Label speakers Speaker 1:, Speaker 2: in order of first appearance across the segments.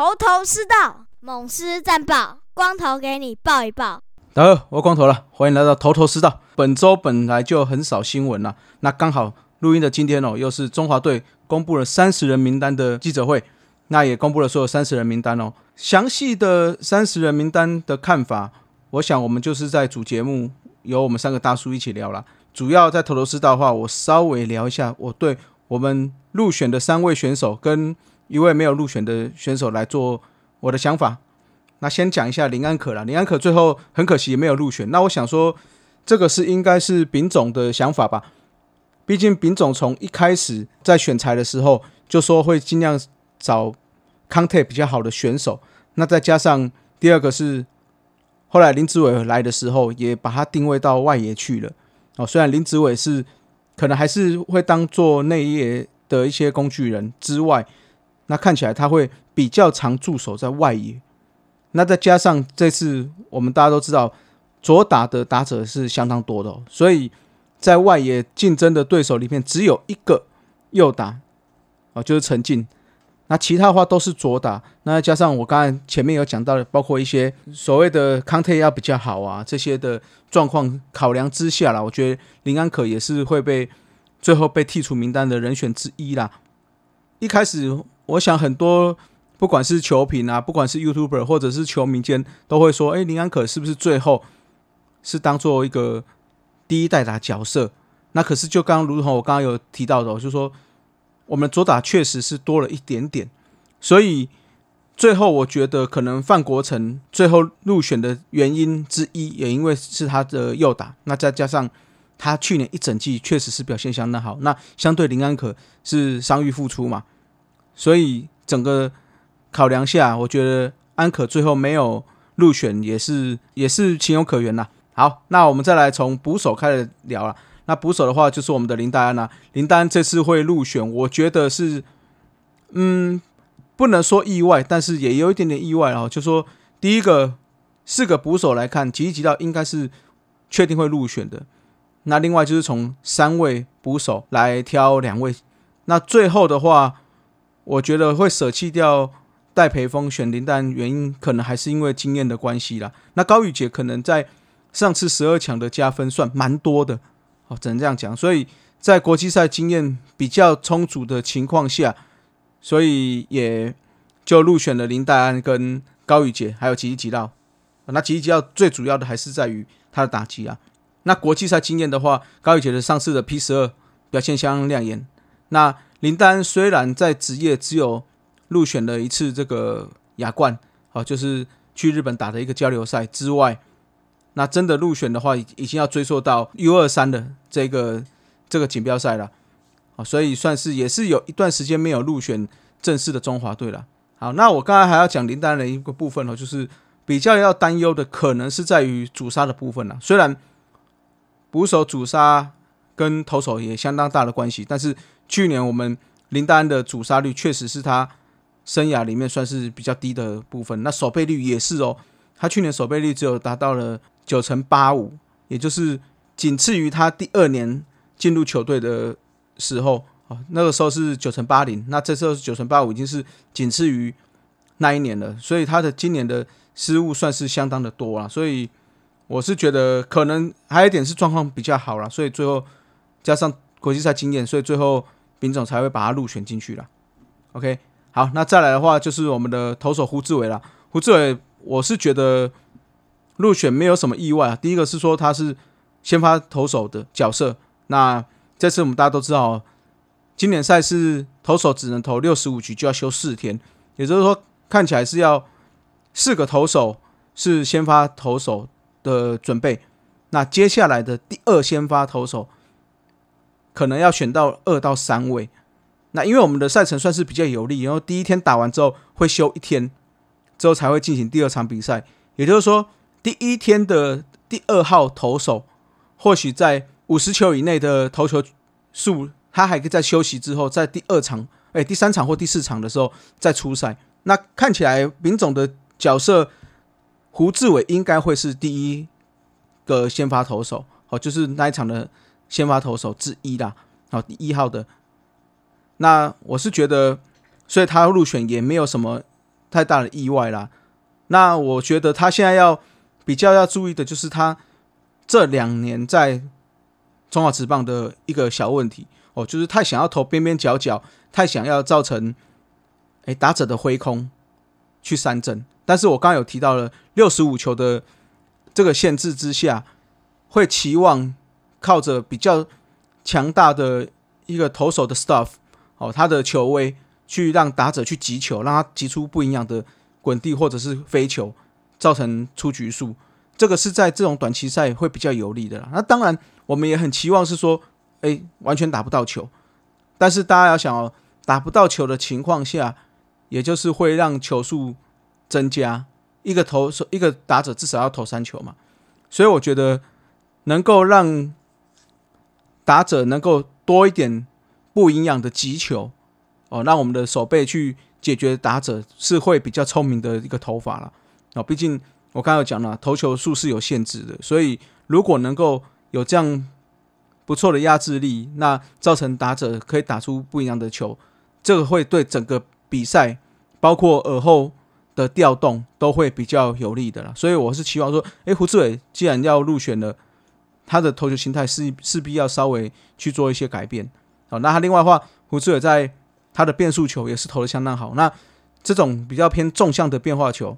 Speaker 1: 头头是道，猛狮战报，光头给你报一报。
Speaker 2: 大家好，我光头了，欢迎来到头头是道。本周本来就很少新闻了，那刚好录音的今天哦，又是中华队公布了三十人名单的记者会，那也公布了所有三十人名单哦。详细的三十人名单的看法，我想我们就是在主节目由我们三个大叔一起聊了。主要在头头是道的话，我稍微聊一下我对我们入选的三位选手跟一位没有入选的选手来做我的想法。那先讲一下林安可啦，林安可最后很可惜也没有入选。那我想说，这个是应该是丙总的想法吧？毕竟丙总从一开始在选材的时候就说会尽量找 contact 比较好的选手。那再加上第二个是后来林子伟来的时候，也把他定位到外野去了。哦，虽然林子伟是可能还是会当做内野的一些工具人之外，那看起来他会比较常驻守在外野。那再加上这次我们大家都知道，左打的打者是相当多的，所以在外野竞争的对手里面只有一个右打，啊，就是陈进。那其他的话都是左打。那加上我刚才前面有讲到的，包括一些所谓的康泰要比较好啊这些的状况考量之下啦，我觉得林安可也是会被最后被剔除名单的人选之一啦。一开始我想很多。不管是球评啊，不管是 YouTuber 或者是球迷间，都会说：“哎，林安可是不是最后是当做一个第一代打角色？”那可是就刚如同我刚刚有提到的，就说我们左打确实是多了一点点，所以最后我觉得可能范国成最后入选的原因之一，也因为是他的右打。那再加上他去年一整季确实是表现相当好，那相对林安可是伤愈复出嘛，所以整个。考量下，我觉得安可最后没有入选也是也是情有可原呐。好，那我们再来从捕手开始聊了。那捕手的话就是我们的林黛安呐。林丹这次会入选，我觉得是嗯不能说意外，但是也有一点点意外哦。就说第一个四个捕手来看，吉吉吉到应该是确定会入选的。那另外就是从三位捕手来挑两位。那最后的话，我觉得会舍弃掉。戴培峰选林丹原因可能还是因为经验的关系啦。那高宇杰可能在上次十二强的加分算蛮多的，哦，只能这样讲。所以在国际赛经验比较充足的情况下，所以也就入选了林黛安跟高宇杰，还有吉吉吉道。那吉吉吉道最主要的还是在于他的打击啊。那国际赛经验的话，高宇杰的上次的 P 十二表现相当亮眼。那林丹虽然在职业只有入选了一次这个亚冠，好，就是去日本打的一个交流赛之外，那真的入选的话，已已经要追溯到 U 二三的这个这个锦标赛了，好，所以算是也是有一段时间没有入选正式的中华队了。好，那我刚才还要讲林丹的一个部分哦，就是比较要担忧的可能是在于主杀的部分了。虽然捕手主杀跟投手也相当大的关系，但是去年我们林丹的主杀率确实是他。生涯里面算是比较低的部分，那守备率也是哦。他去年守备率只有达到了九成八五，也就是仅次于他第二年进入球队的时候啊，那个时候是九成八零，那这时候是九成八五，已经是仅次于那一年了。所以他的今年的失误算是相当的多啊。所以我是觉得可能还有一点是状况比较好了，所以最后加上国际赛经验，所以最后丙总才会把他入选进去了。OK。好，那再来的话就是我们的投手胡志伟了。胡志伟，我是觉得入选没有什么意外啊。第一个是说他是先发投手的角色，那这次我们大家都知道，今年赛事投手只能投六十五局就要休四天，也就是说看起来是要四个投手是先发投手的准备，那接下来的第二先发投手可能要选到二到三位。那因为我们的赛程算是比较有利，然后第一天打完之后会休一天，之后才会进行第二场比赛。也就是说，第一天的第二号投手或许在五十球以内的投球数，他还可以在休息之后，在第二场、哎第三场或第四场的时候再出赛。那看起来丙总的角色胡志伟应该会是第一个先发投手，哦，就是那一场的先发投手之一啦，好，第一号的。那我是觉得，所以他入选也没有什么太大的意外啦。那我觉得他现在要比较要注意的就是他这两年在中华职棒的一个小问题哦，就是太想要投边边角角，太想要造成哎打者的挥空去三振。但是我刚刚有提到了六十五球的这个限制之下，会期望靠着比较强大的一个投手的 stuff 哦，他的球威去让打者去击球，让他击出不一样的。滚地或者是飞球，造成出局数，这个是在这种短期赛会比较有利的啦。那当然，我们也很期望是说，哎，完全打不到球。但是大家要想哦，打不到球的情况下，也就是会让球数增加，一个投手一个打者至少要投三球嘛。所以我觉得能够让打者能够多一点不营养的击球，哦，让我们的手背去。解决打者是会比较聪明的一个投法了啊，毕竟我刚刚讲了，投球数是有限制的，所以如果能够有这样不错的压制力，那造成打者可以打出不一样的球，这个会对整个比赛，包括耳后的调动都会比较有利的啦。所以我是期望说，诶，胡志伟既然要入选了，他的投球心态势势必要稍微去做一些改变好，那他另外的话，胡志伟在。他的变速球也是投的相当好，那这种比较偏纵向的变化球，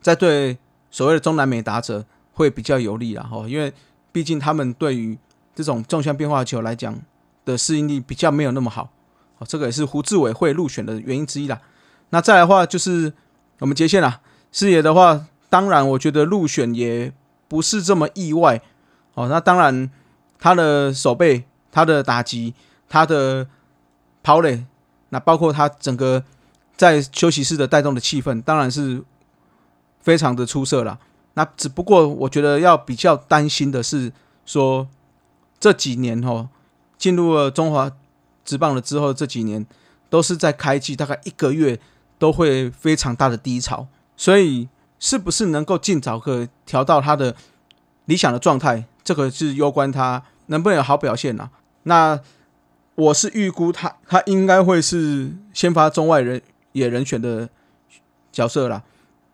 Speaker 2: 在对所谓的中南美打者会比较有利啦，哈，因为毕竟他们对于这种纵向变化球来讲的适应力比较没有那么好，哦，这个也是胡志伟会入选的原因之一啦。那再来的话就是我们接线啦，视野的话，当然我觉得入选也不是这么意外，哦，那当然他的手背、他的打击、他的跑垒，那包括他整个在休息室的带动的气氛，当然是非常的出色了。那只不过我觉得要比较担心的是，说这几年哦，进入了中华职棒了之后，这几年都是在开季大概一个月都会非常大的低潮，所以是不是能够尽早可调到他的理想的状态，这个是攸关他能不能有好表现呐？那。我是预估他，他应该会是先发中外人野人选的角色啦。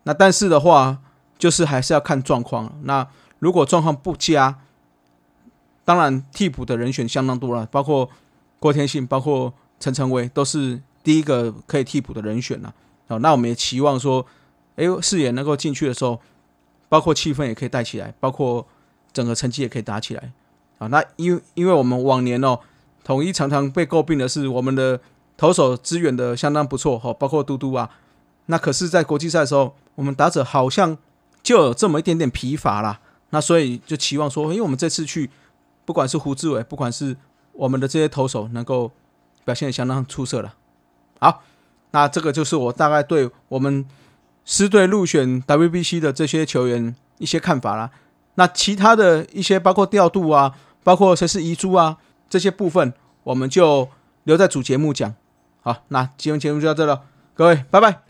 Speaker 2: 那但是的话，就是还是要看状况。那如果状况不佳，当然替补的人选相当多了，包括郭天信，包括陈晨威，都是第一个可以替补的人选了。好，那我们也期望说，哎，视野能够进去的时候，包括气氛也可以带起来，包括整个成绩也可以打起来。啊，那因因为我们往年哦。统一常常被诟病的是，我们的投手资源的相当不错哈，包括嘟嘟啊。那可是，在国际赛的时候，我们打者好像就有这么一点点疲乏啦。那所以就期望说，因为我们这次去，不管是胡志伟，不管是我们的这些投手，能够表现相当出色了。好，那这个就是我大概对我们狮队入选 WBC 的这些球员一些看法啦。那其他的一些，包括调度啊，包括谁是遗珠啊。这些部分我们就留在主节目讲。好，那今天节目就到这了，各位，拜拜。